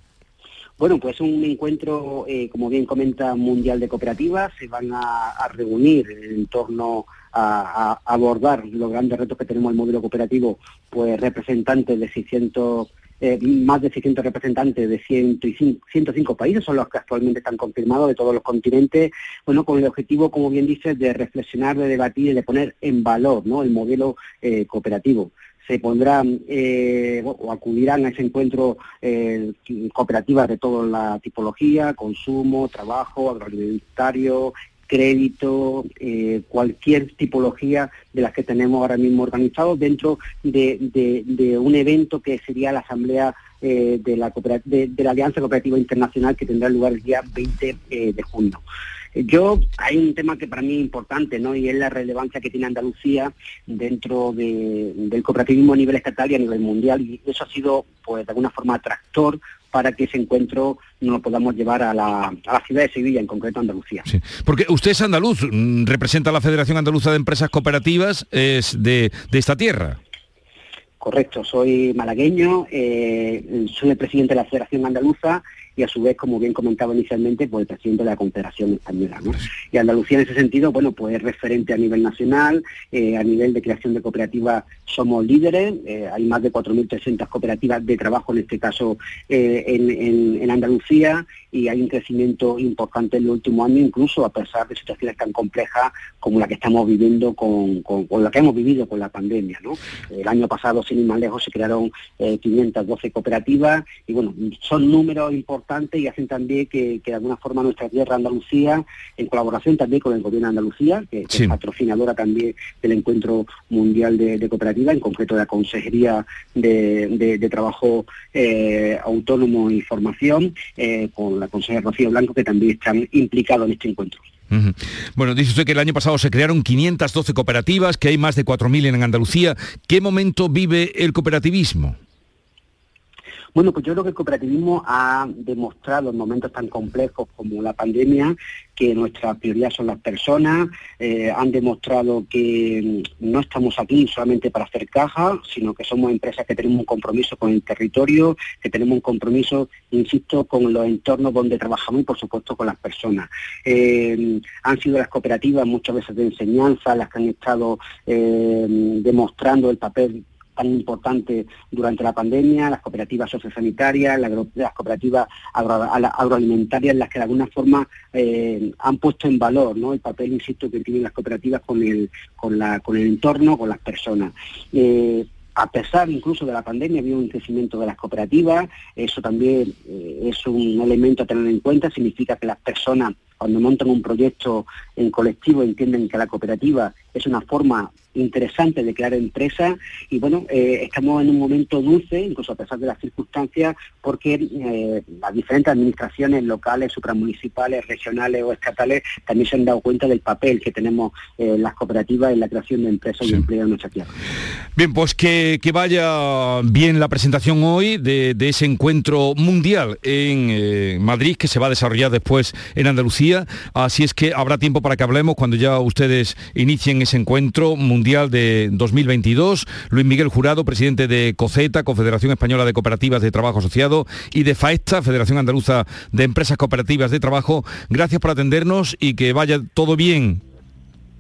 Bueno, pues un encuentro, eh, como bien comenta, mundial de cooperativas. Se van a, reunir en torno a, a, abordar los grandes retos que tenemos el modelo cooperativo, pues representantes de 600 eh, más de 600 representantes de 105, 105 países, son los que actualmente están confirmados de todos los continentes, bueno, con el objetivo, como bien dices, de reflexionar, de debatir y de poner en valor ¿no? el modelo eh, cooperativo se pondrán eh, o acudirán a ese encuentro eh, cooperativas de toda la tipología, consumo, trabajo, agroalimentario, crédito, eh, cualquier tipología de las que tenemos ahora mismo organizados dentro de, un evento que sería la Asamblea de, la de, la Alianza Cooperativa Internacional que tendrá lugar el día 20 de junio. Yo, hay un tema que para mí es importante, ¿no? Y es la relevancia que tiene Andalucía dentro del cooperativismo a nivel estatal y a nivel mundial. Y eso ha sido, pues, de alguna forma atractor para que ese encuentro nos lo podamos llevar a la, ciudad de Sevilla, en concreto Andalucía. Sí, porque usted es andaluz, mm, representa a la Federación Andaluza de Empresas Cooperativas, es de, esta tierra. Correcto, soy malagueño, eh, soy el presidente de la Federación Andaluza y a su vez, como bien comentaba inicialmente, pues el presidente de la Confederación Española. Y Andalucía en ese sentido, bueno, pues es referente a nivel nacional, eh, a nivel de creación de cooperativas somos líderes, eh, hay más de 4.300 cooperativas de trabajo, en este caso eh, en, Andalucía, y hay un crecimiento importante en los últimos años, incluso a pesar de situaciones tan complejas como la que estamos viviendo con, con, la que hemos vivido con la pandemia. ¿no? El año pasado, sin ir más lejos, se crearon 512 cooperativas, y bueno, son números importantes y hacen también que, de alguna forma nuestra tierra Andalucía, en colaboración también con el gobierno de Andalucía, que, es patrocinadora también del Encuentro Mundial de, Cooperativa, en concreto de la Consejería de, Trabajo eh, Autónomo y Formación, eh, con la consejera Rocío Blanco, que también están implicados en este encuentro. Bueno, dice usted que el año pasado se crearon 512 cooperativas, que hay más de 4.000 en Andalucía. ¿Qué momento vive el cooperativismo? Bueno, pues yo creo que el cooperativismo ha demostrado en momentos tan complejos como la pandemia que nuestra prioridad son las personas, eh, han demostrado que mm, no estamos aquí solamente para hacer caja, sino que somos empresas que tenemos un compromiso con el territorio, que tenemos un compromiso, insisto, con los entornos donde trabajamos y por supuesto con las personas. Eh, han sido las cooperativas muchas veces de enseñanza las que han estado eh, demostrando el papel tan importante durante la pandemia, las cooperativas sociosanitarias, las cooperativas agroalimentarias, las que de alguna forma eh, han puesto en valor ¿no? el papel, insisto, que tienen las cooperativas con el, con la, con el entorno, con las personas. Eh, a pesar incluso de la pandemia, había un crecimiento de las cooperativas, eso también eh, es un elemento a tener en cuenta, significa que las personas cuando montan un proyecto en colectivo entienden que la cooperativa es una forma interesante de crear empresas y bueno, eh, estamos en un momento dulce, incluso a pesar de las circunstancias, porque eh, las diferentes administraciones locales, supramunicipales, regionales o estatales también se han dado cuenta del papel que tenemos eh, las cooperativas en la creación de empresas y empleo en nuestra tierra. Bien, pues que, vaya bien la presentación hoy de, de ese encuentro mundial en Madrid que se va a desarrollar después en Andalucía, así es que habrá tiempo para que hablemos cuando ya ustedes inicien ese encuentro mundial Mundial de 2022. Luis Miguel Jurado, presidente de COCETA, Confederación Española de Cooperativas de Trabajo Asociado, y de FAESTA, Federación Andaluza de Empresas Cooperativas de Trabajo. Gracias por atendernos y que vaya todo bien.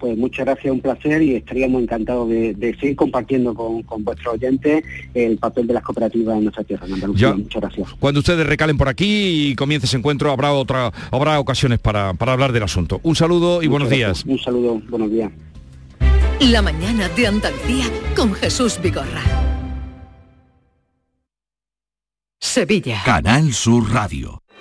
Pues muchas gracias, un placer y estaríamos encantados de, seguir compartiendo con, vuestros oyentes el papel de las cooperativas en nuestra tierra, en Andalucía. muchas gracias. Cuando ustedes recalen por aquí y comience ese encuentro, habrá otra, habrá ocasiones para, hablar del asunto. Un saludo y buenos días. Un saludo, buenos días. La mañana de Andalucía con Jesús Vigorra. Sevilla. Canal Sur Radio.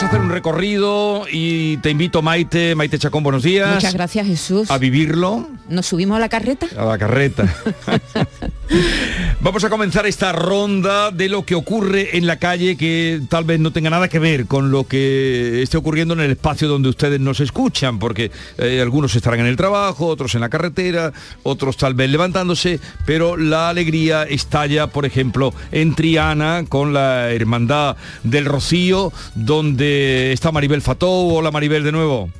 Vamos a hacer un recorrido y te invito Maite, Maite Chacón, buenos días. Muchas gracias Jesús. A vivirlo. ¿Nos subimos a la carreta? A la carreta. Vamos a comenzar esta ronda de lo que ocurre en la calle que tal vez no tenga nada que ver con lo que esté ocurriendo en el espacio donde ustedes nos escuchan, porque eh, algunos estarán en el trabajo, otros en la carretera, otros tal vez levantándose, pero la alegría estalla, por ejemplo, en Triana con la Hermandad del Rocío, donde está Maribel Fatou. Hola Maribel de nuevo.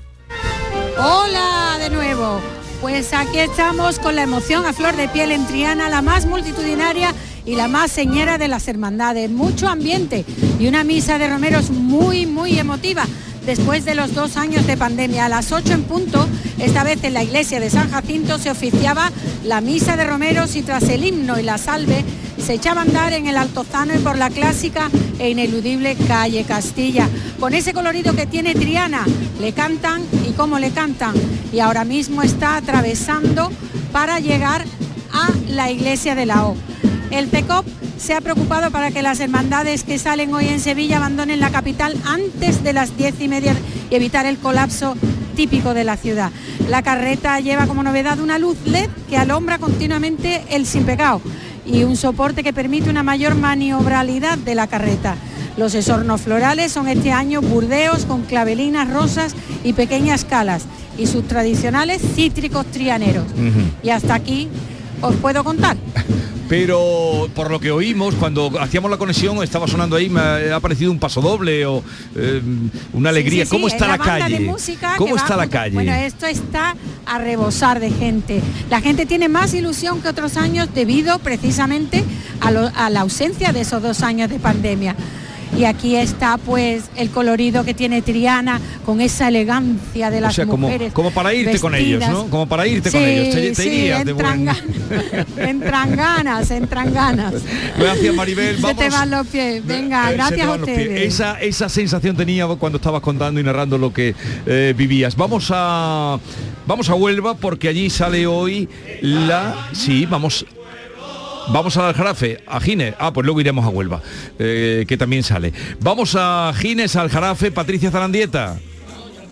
Hola de nuevo. Pues aquí estamos con la emoción a flor de piel en Triana, la más multitudinaria y la más señera de las hermandades. Mucho ambiente y una misa de romeros muy, muy emotiva después de los dos años de pandemia. A las 8 en punto, esta vez en la iglesia de San Jacinto, se oficiaba la misa de romeros y tras el himno y la salve se echaba a andar en el Altozano y por la clásica e ineludible calle Castilla. Con ese colorido que tiene Triana, le cantan y cómo le cantan. Y ahora mismo está atravesando para llegar a la iglesia de la O. El CECOP se ha preocupado para que las hermandades que salen hoy en Sevilla abandonen la capital antes de las diez y media y evitar el colapso típico de la ciudad. La carreta lleva como novedad una luz LED que alumbra continuamente el sin pecado y un soporte que permite una mayor maniobralidad de la carreta. Los esornos florales son este año burdeos con clavelinas rosas y pequeñas calas y sus tradicionales cítricos trianeros. Y hasta aquí os puedo contar. Pero por lo que oímos, cuando hacíamos la conexión, estaba sonando ahí, me ha parecido un paso doble o eh, una alegría. Sí, sí, ¿Cómo sí, está es la, banda calle? de música ¿Cómo está va la calle? Bueno, esto está a rebosar de gente. La gente tiene más ilusión que otros años debido precisamente a, lo- a la ausencia de esos dos años de pandemia. Y aquí está pues el colorido que tiene Triana con esa elegancia de las o sea, como, mujeres. como para irte con ellos. ¿no? Como para irte con ellos. Te, te sí, irías de entran, buen... ganas, entran ganas, entran ganas. Gracias, Maribel. Se Vamos. te van los pies. Venga, Eh, se gracias a ustedes. Esa, esa sensación tenía cuando estabas contando y narrando lo que eh, vivías. Vamos a vamos a Huelva porque allí sale hoy la sí vamos Vamos al Jarafe, a Gines. Ah, pues luego iremos a Huelva, eh, que también sale. Vamos a Gines, al Jarafe, Patricia Zarandieta.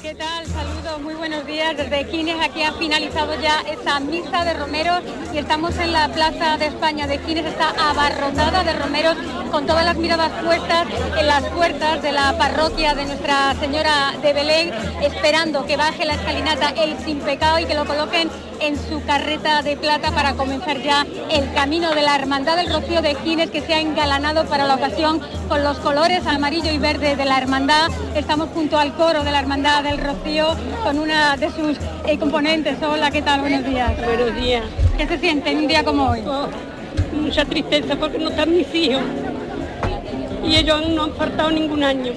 ¿Qué tal? Saludos, muy buenos días. Desde Quines aquí ha finalizado ya esta misa de romeros y estamos en la Plaza de España de Quines. Está abarrotada de romeros con todas las miradas puestas en las puertas de la parroquia de Nuestra Señora de Belén, esperando que baje la escalinata el sin pecado y que lo coloquen en su carreta de plata para comenzar ya el camino de la Hermandad del Rocío de Quines que se ha engalanado para la ocasión con los colores amarillo y verde de la Hermandad. Estamos junto al coro de la Hermandad del Rocío con una de sus eh, componentes. Hola, ¿qué tal? Buenos días. Buenos días. ¿Qué se siente en un día como hoy? Mucha tristeza porque no están mis hijos. Y ellos no han faltado ningún año.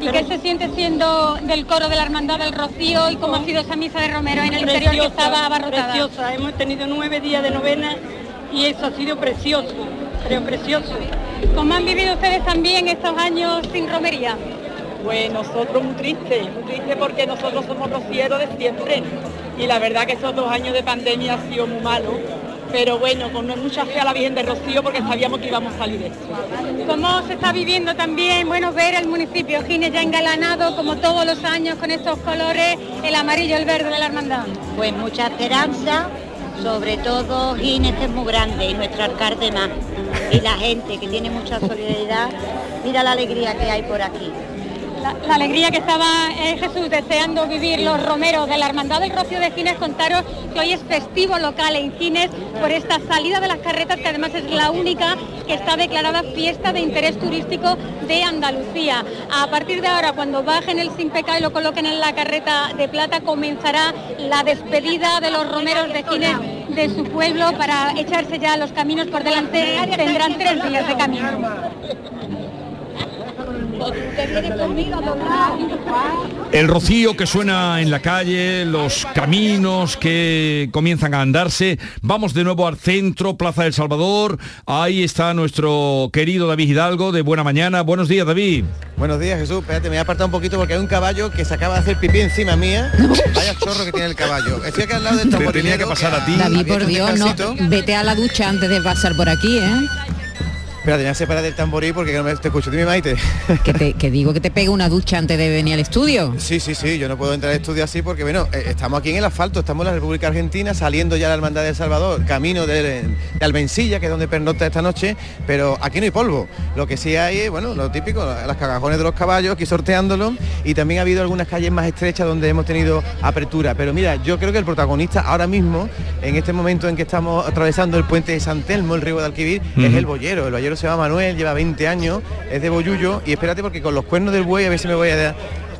¿Y qué se siente siendo del coro de la Hermandad del Rocío y cómo ha sido esa misa de Romero en el interior que estaba abarrotada? Preciosa, hemos tenido nueve días de novena y eso ha sido precioso, pero precioso. ¿Cómo han vivido ustedes también estos años sin romería? Pues nosotros muy tristes, muy tristes porque nosotros somos rocieros de siempre y la verdad que esos dos años de pandemia ha sido muy malo, pero bueno, con mucha fe a la Virgen de Rocío porque sabíamos que íbamos a salir de esto. ¿Cómo se está viviendo también, bueno, ver el municipio Gines ya engalanado como todos los años con estos colores, el amarillo, el verde de la hermandad? Pues mucha esperanza, sobre todo Gines es muy grande y nuestro alcalde más. Y la gente que tiene mucha solidaridad, mira la alegría que hay por aquí. La, alegría que estaba eh, Jesús deseando vivir los romeros de la Hermandad del Rocío de Gines, contaros que hoy es festivo local en Gines por esta salida de las carretas, que además es la única que está declarada fiesta de interés turístico de Andalucía. A partir de ahora, cuando bajen el sin pecado y lo coloquen en la carreta de plata, comenzará la despedida de los romeros de Gines de su pueblo para echarse ya los caminos por delante. Tendrán tres días de camino. El rocío que suena en la calle, los caminos que comienzan a andarse. Vamos de nuevo al centro, Plaza del Salvador. Ahí está nuestro querido David Hidalgo de Buena Mañana. Buenos días, David. Buenos días, Jesús. Espérate, me voy a apartar un poquito porque hay un caballo que se acaba de hacer pipí encima mía. Vaya chorro que tiene el caballo. Estoy aquí al lado del Te tenía que pasar a ti. David, por Dios, no. Vete a la ducha antes de pasar por aquí, ¿eh? Espérate, me voy a separar del tamboril porque no me te escucho. Dime, Maite. Que, te, que digo que te pegue una ducha antes de venir al estudio. Sí, sí, sí, yo no puedo entrar al estudio así porque, bueno, eh, estamos aquí en el asfalto, estamos en la República Argentina, saliendo ya la Hermandad de El Salvador, camino de, de Albencilla, que es donde pernocta esta noche, pero aquí no hay polvo. Lo que sí hay es, bueno, lo típico, las cagajones de los caballos, aquí sorteándolo, y también ha habido algunas calles más estrechas donde hemos tenido apertura. Pero mira, yo creo que el protagonista ahora mismo, en este momento en que estamos atravesando el puente de San Telmo, el río de Alquivir, es el boyero. El boyero se llama Manuel, lleva 20 años, es de Boyullo, y espérate porque con los cuernos del buey a ver si me voy a dar.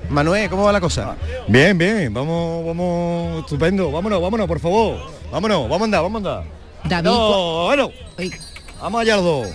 Manuel, ¿cómo va la cosa? Bien, bien, vamos, vamos, estupendo. Vámonos, vámonos, por favor. Vámonos, vamos a andar, vamos a andar. David, No, bueno. Vamos allá los dos.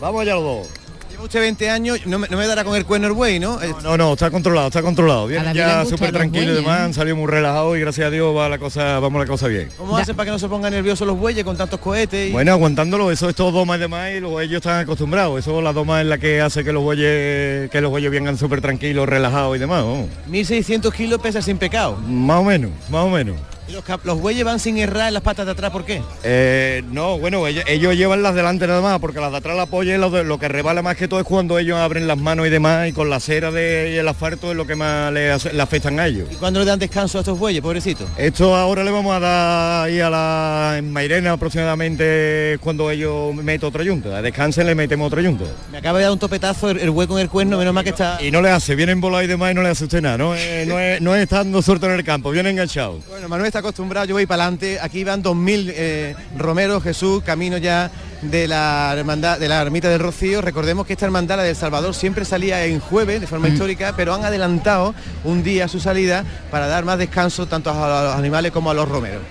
Vamos allá los dos. Lleva usted 20 años, no me, no me dará con el cuerno el buey, ¿no? No, no, está controlado, está controlado. A Viene David le han ya súper tranquilo y demás, han salido muy relajados y gracias a Dios va la cosa, vamos la cosa bien. ¿Cómo hacen para que no se pongan nerviosos los bueyes con tantos cohetes? y- Bueno, aguantándolo, eso es todo doma y demás y los ellos están acostumbrados. Eso la doma es la que hace que los bueyes, que los bueyes vengan súper tranquilos, relajados y demás. vamos. 1600 kilos pesa sin pecado. Más o menos, más o menos. Los, los bueyes van sin errar en las patas de atrás, ¿por qué? Eh, no, bueno, ellos, ellos llevan las delante nada más, porque las de atrás la apoya y lo, que rebala más que todo es cuando ellos abren las manos y demás, y con la cera de, y el asfalto es lo que más le, afectan a ellos. ¿Y cuándo le dan descanso a estos bueyes, pobrecitos? Esto ahora le vamos a dar ahí a la en Mairena aproximadamente cuando ellos meten otra yunta. Descansen le metemos otra yunta. Me acaba de dar un topetazo el, el hueco en el cuerno, menos mal que está... Y no le hace, vienen volados y demás y no le hace usted nada, no es, no es, no es estando suelto en el campo, viene enganchado. Bueno, Manuel está acostumbrado, yo voy para adelante. Aquí van 2.000 eh, romeros, Jesús, camino ya de la hermandad, de la ermita del Rocío. Recordemos que esta hermandad, la del Salvador, siempre salía en jueves de forma histórica, pero han adelantado un día su salida para dar más descanso tanto a los animales como a los romeros.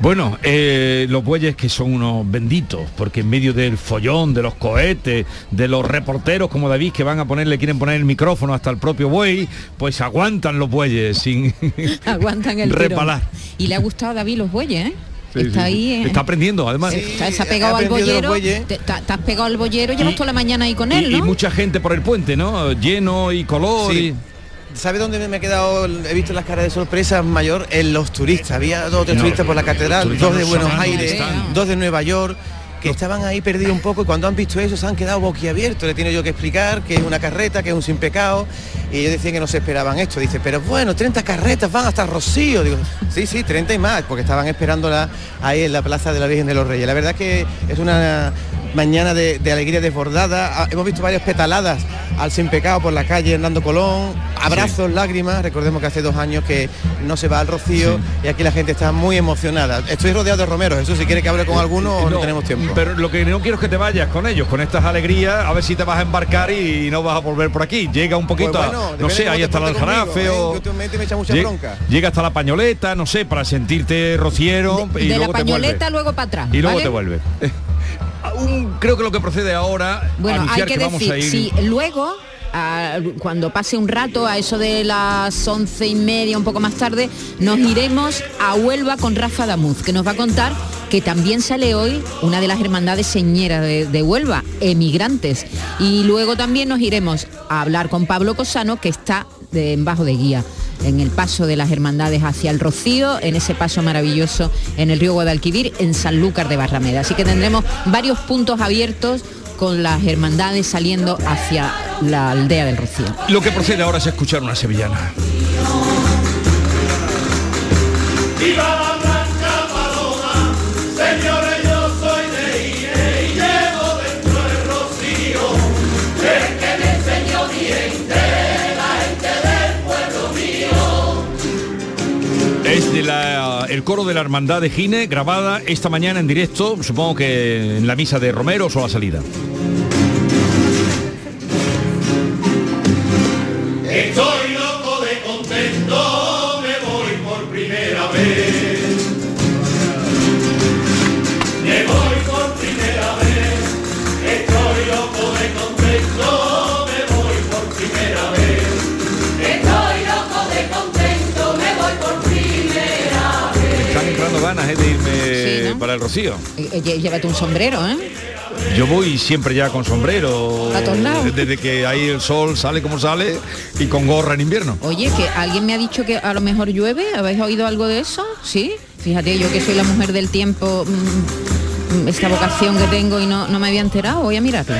Bueno, eh, los bueyes que son unos benditos, porque en medio del follón, de los cohetes, de los reporteros como David que van a ponerle, quieren poner el micrófono hasta el propio buey, pues aguantan los bueyes sin aguantan el tirón. repalar. Y le ha gustado a David los bueyes, ¿eh? Sí, Está sí, ahí. ¿eh? Está aprendiendo, además. Está, se ha pegado al bollero, te, te- te has pegado al bollero, llevas toda la mañana ahí con él, y, y mucha gente por el puente, ¿no? Lleno y color. Sí. y- ¿Sabe dónde me he quedado? He visto las caras de sorpresa mayor en los turistas. Había dos o tres No, turistas por la catedral, dos de no Buenos Aires, dos de Nueva York, que estaban ahí perdidos un poco y cuando han visto eso se han quedado boquiabiertos. Le tiene yo que explicar que es una carreta, que es un sin pecado. Y ellos decían que no se esperaban esto. Dice, pero bueno, 30 carretas van hasta Rocío. Digo, sí, sí, 30 y más, porque estaban esperándola ahí en la Plaza de la Virgen de los Reyes. La verdad que es una mañana de, de alegría desbordada. Ah, Hemos visto varias petaladas al sin pecado por la calle Hernando Colón, abrazos, lágrimas. Recordemos que hace dos años que no se va al Rocío y aquí la gente está muy emocionada. Estoy rodeado de romeros. Eso si quiere que hable con alguno o no, No, tenemos tiempo. Pero lo que no quiero es que te vayas con ellos, con estas alegrías, a ver si te vas a embarcar y no vas a volver por aquí. Llega un poquito, Pues a- no sé, ahí hasta el aljarafe ¿eh? o... Llega hasta la pañoleta, no sé, para sentirte rociero y de la luego te pañoleta vuelve. luego para atrás. Y luego ¿vale? te vuelve. Creo que lo que procede ahora, Bueno, hay que, que, vamos decir, a ir... sí, luego, cuando pase un rato, a eso de las once y media, un poco más tarde, nos iremos a Huelva con Rafa Damuz, que nos va a contar que también sale hoy una de las hermandades señeras de, Huelva, Emigrantes. Y luego también nos iremos a hablar con Pablo Cosano, que está en bajo de guía. en el paso de las hermandades hacia el Rocío, en ese paso maravilloso en el río Guadalquivir, en Sanlúcar de Barrameda. Así que tendremos varios puntos abiertos con las hermandades saliendo hacia la aldea del Rocío. Lo que procede ahora es escuchar una sevillana. ¡Viva la blanca paloma! Señores, el coro de la Hermandad de Gine, grabada esta mañana en directo, supongo que en la misa de Romero o a la salida. El Rocío. Llévate un sombrero, ¿eh? Yo voy siempre ya con sombrero, A desde que ahí el sol sale como sale y con gorra en invierno. Oye, que alguien me ha dicho que a lo mejor llueve, ¿habéis oído algo de eso? Sí. Fíjate, yo que soy la mujer del tiempo, mm, mm, esta vocación que tengo y no, no me había enterado, voy a mirarlo.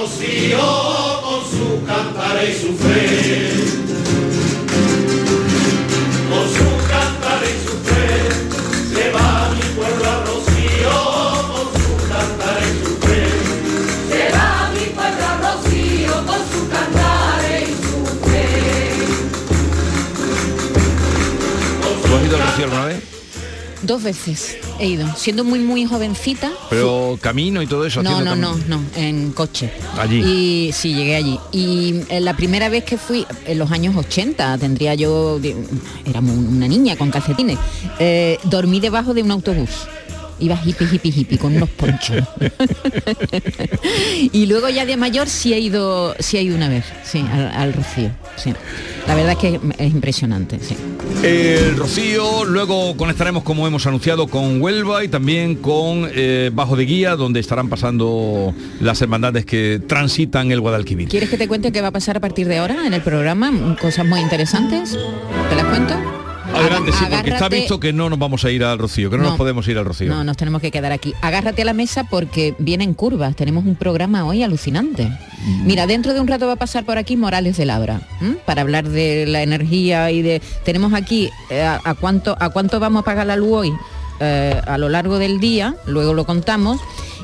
Rocío con su cantar y su fe. Con su cantar y su fe. Se va mi pueblo al rocío con su cantar y su fe. Se va mi pueblo al rocío con su cantar y su fe. ¿Tú has ido Rocío alguna? Dos veces he ido, siendo muy muy jovencita. Pero camino y todo eso. No, no, no, no, en coche. Allí. Y sí, llegué allí. Y eh, la primera vez que fui, en los años 80, tendría yo, era una niña con calcetines, eh, dormí debajo de un autobús. Iba hippie, hippie, hippie, con unos ponchos. y luego ya de mayor sí he ido, sí he ido una vez, sí, al, al Rocío. Sí. La verdad es que es impresionante, sí. El Rocío, luego conectaremos como hemos anunciado con Huelva y también con eh, Bajo de Guía, donde estarán pasando las hermandades que transitan el Guadalquivir. ¿Quieres que te cuente qué va a pasar a partir de ahora en el programa? Cosas muy interesantes. ¿Te las cuento? Adelante, sí, porque está visto que no nos vamos a ir al Rocío, que no, No. nos podemos ir al Rocío. No, nos tenemos que quedar aquí. Agárrate a la mesa porque vienen curvas. Tenemos un programa hoy alucinante. Mm. Mira, dentro de un rato va a pasar por aquí Morales de Labra ¿m? para hablar de la energía y de. Tenemos aquí eh, a, a cuánto a cuánto vamos a pagar la luz hoy eh, a lo largo del día. Luego lo contamos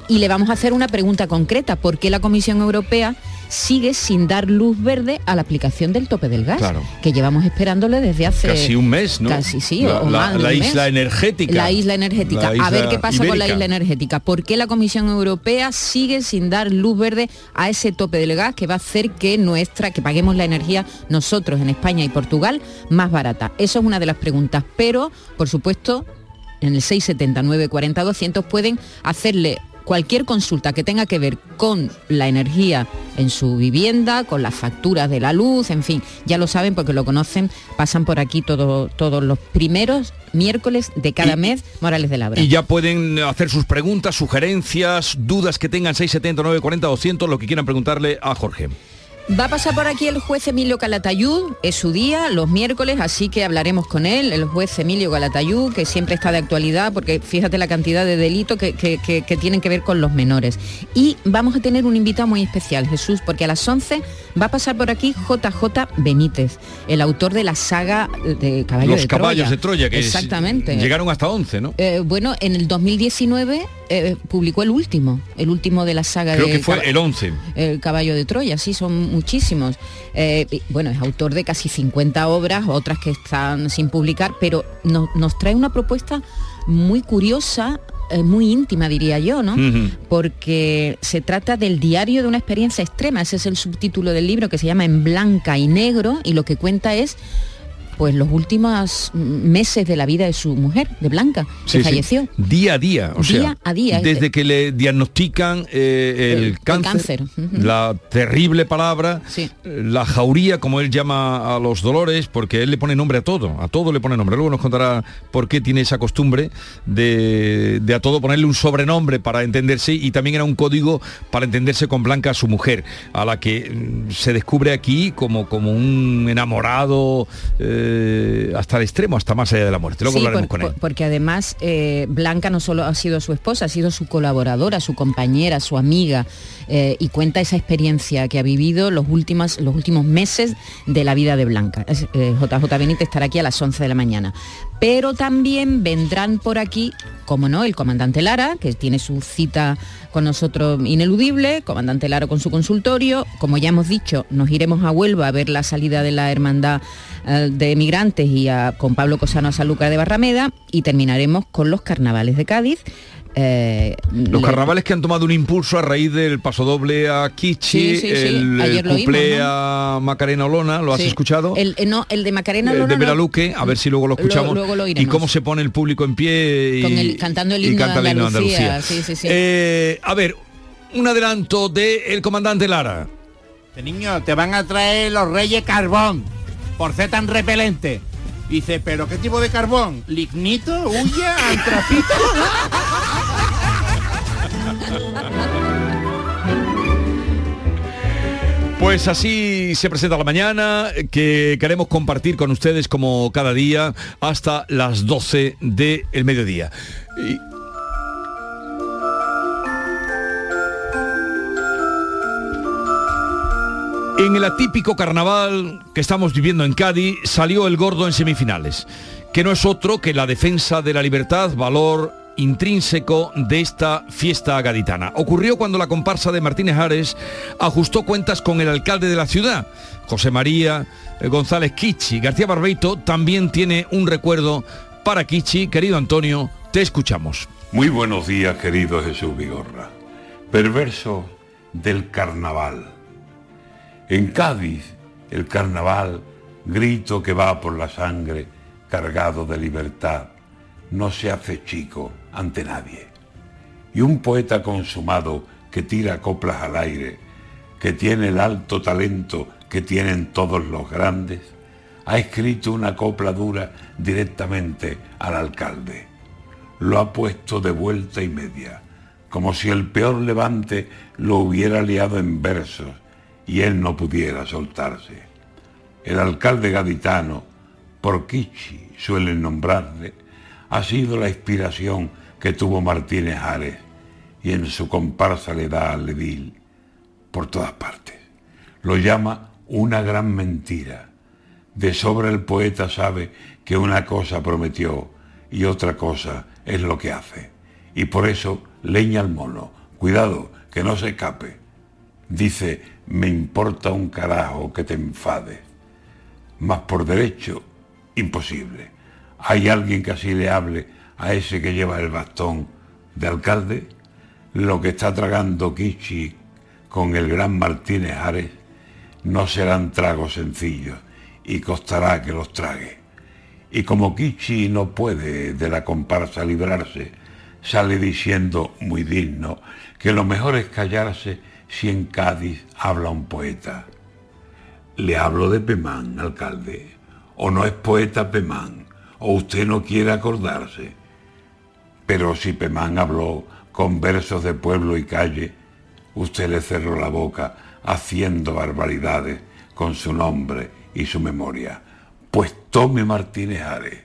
y le vamos a hacer una pregunta concreta. ¿Por qué la Comisión Europea sigue sin dar luz verde a la aplicación del tope del gas? Claro. Que llevamos esperándole desde hace Casi un mes, ¿no? Casi sí, La- o la- más isla energética. La isla energética. La a ver qué pasa con la isla energética. ¿Por qué la Comisión Europea sigue sin dar luz verde a ese tope del gas que va a hacer que nuestra, que paguemos la energía nosotros en España y Portugal más barata? Eso es una de las preguntas. Pero, por supuesto, en el 679 40 200 pueden hacerle cualquier consulta que tenga que ver con la energía en su vivienda, con las facturas de la luz, en fin, ya lo saben porque lo conocen, pasan por aquí todo- todos los primeros miércoles de cada mes Morales de Labra. Y ya pueden hacer sus preguntas, sugerencias, dudas que tengan 679 40 200, lo que quieran preguntarle a Jorge. Va a pasar por aquí el juez Emilio Calatayud, es su día, los miércoles, así que hablaremos con él, el juez Emilio Calatayud, que siempre está de actualidad, porque fíjate la cantidad de delitos que, que- que- que tienen que ver con los menores. Y vamos a tener un invitado muy especial, Jesús, porque a las 11 va a pasar por aquí JJ Benítez, el autor de la saga de Caballo Los de Troya. caballos de Troya, que es- Exactamente. llegaron hasta 11, ¿no? Eh, bueno, en el 2019 eh, publicó el último, el último de la saga Creo de que fue el 11. el caballo de Troya, sí, son muchísimos. Eh, bueno, es autor de casi 50 obras, otras que están sin publicar, pero no- nos trae una propuesta muy curiosa, eh, muy íntima, diría yo, ¿no? Porque se trata del diario de una experiencia extrema, ese es el subtítulo del libro que se llama En blanca y negro, y lo que cuenta es pues los últimos meses de la vida de su mujer, de Blanca, Sí, que sí. falleció. Día a día, o sea, Día a día. desde que le diagnostican eh, el, El- el cáncer, cáncer, la terrible palabra, Sí. la jauría, como él llama a los dolores, porque él le pone nombre a todo, a todo le pone nombre. Luego nos contará por qué tiene esa costumbre de, de a todo ponerle un sobrenombre para entenderse y también era un código para entenderse con Blanca, su mujer, a la que mm, se descubre aquí como, como un enamorado eh, hasta el extremo, hasta más allá de la muerte. Luego Sí, hablaremos por- con él. por- porque además eh, Blanca no solo ha sido su esposa, ha sido su colaboradora, su compañera, su amiga, eh, y cuenta esa experiencia que ha vivido los últimos, los últimos meses de la vida de Blanca. Eh, JJ Benítez estará aquí a las 11 de la mañana. Pero también vendrán por aquí, como no, el comandante Lara, que tiene su cita con nosotros ineludible, comandante Lara con su consultorio. Como ya hemos dicho, nos iremos a Huelva a ver la salida de la hermandad eh, de migrantes y a- con Pablo Cosano a Sanlúcar de Barrameda y terminaremos con los carnavales de Cádiz. Eh, Los le- carnavales que han tomado un impulso a raíz del pasodoble a Kichi, Sí, sí, sí. el, el a Macarena Olona, ¿lo has Sí. escuchado? El, eh, no, el de Macarena El Lona de no- Veraluque, a ver si luego lo Lo- escuchamos. luego lo y cómo se pone el público en pie y, Con el- cantando el y himno de Andalucía, sí, sí, sí. Eh, a ver, un adelanto de el comandante Lara. Niño, te van a traer los reyes carbón, por ser tan repelente. Dice, ¿pero qué tipo de carbón? ¿Lignito? ¿Huya? ¿Antracito? Pues así se presenta la mañana, que queremos compartir con ustedes como cada día hasta las 12 del mediodía. Y- En el atípico carnaval que estamos viviendo en Cádiz salió el gordo en semifinales, que no es otro que la defensa de la libertad, valor intrínseco de esta fiesta gaditana. Ocurrió cuando la comparsa de Martínez Ares ajustó cuentas con el alcalde de la ciudad, José María eh, González Kichi. García Barbeito también tiene un recuerdo para Kichi. Querido Antonio, te escuchamos. Muy buenos días, querido Jesús Vigorra. Perverso del carnaval. En Cádiz, el carnaval, grito que va por la sangre, cargado de libertad, no se hace chico ante nadie. Y un poeta consumado que tira coplas al aire, que tiene el alto talento que tienen todos los grandes, ha escrito una copla dura directamente al alcalde. Lo ha puesto de vuelta y media, como si el peor levante lo hubiera liado en versos y él no pudiera soltarse. El alcalde gaditano, por Kichi suelen nombrarle, ha sido la inspiración que tuvo Martínez Ares y en su comparsa le da al edil por todas partes. Lo llama una gran mentira. De sobra el poeta sabe que una cosa prometió y otra cosa es lo que hace. Y por eso leña al mono. Cuidado, que no se escape. Dice, me importa un carajo que te enfades. Mas por derecho, imposible. ¿Hay alguien que así le hable a ese que lleva el bastón de alcalde? Lo que está tragando Kichi con el gran Martínez Ares no serán tragos sencillos y costará que los trague. Y como Kichi no puede de la comparsa librarse, sale diciendo muy digno que lo mejor es callarse si en Cádiz habla un poeta. Le hablo de Pemán, alcalde. O no es poeta Pemán, o usted no quiere acordarse. Pero si Pemán habló con versos de pueblo y calle, usted le cerró la boca haciendo barbaridades con su nombre y su memoria. Pues tome Martínez Ares.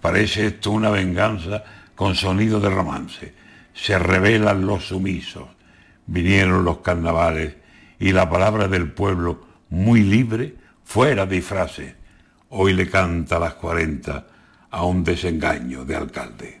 Parece esto una venganza con sonido de romance. Se revelan los sumisos. Vinieron los carnavales y la palabra del pueblo muy libre fuera disfraces. Hoy le canta a las 40 a un desengaño de alcalde.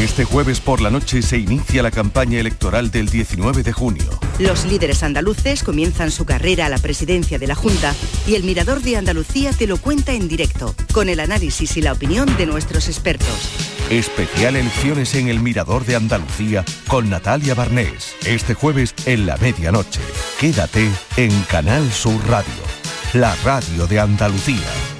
Este jueves por la noche se inicia la campaña electoral del 19 de junio. Los líderes andaluces comienzan su carrera a la presidencia de la Junta y el Mirador de Andalucía te lo cuenta en directo, con el análisis y la opinión de nuestros expertos. Especial elecciones en el Mirador de Andalucía con Natalia Barnés. Este jueves en la medianoche. Quédate en Canal Sur Radio, la radio de Andalucía.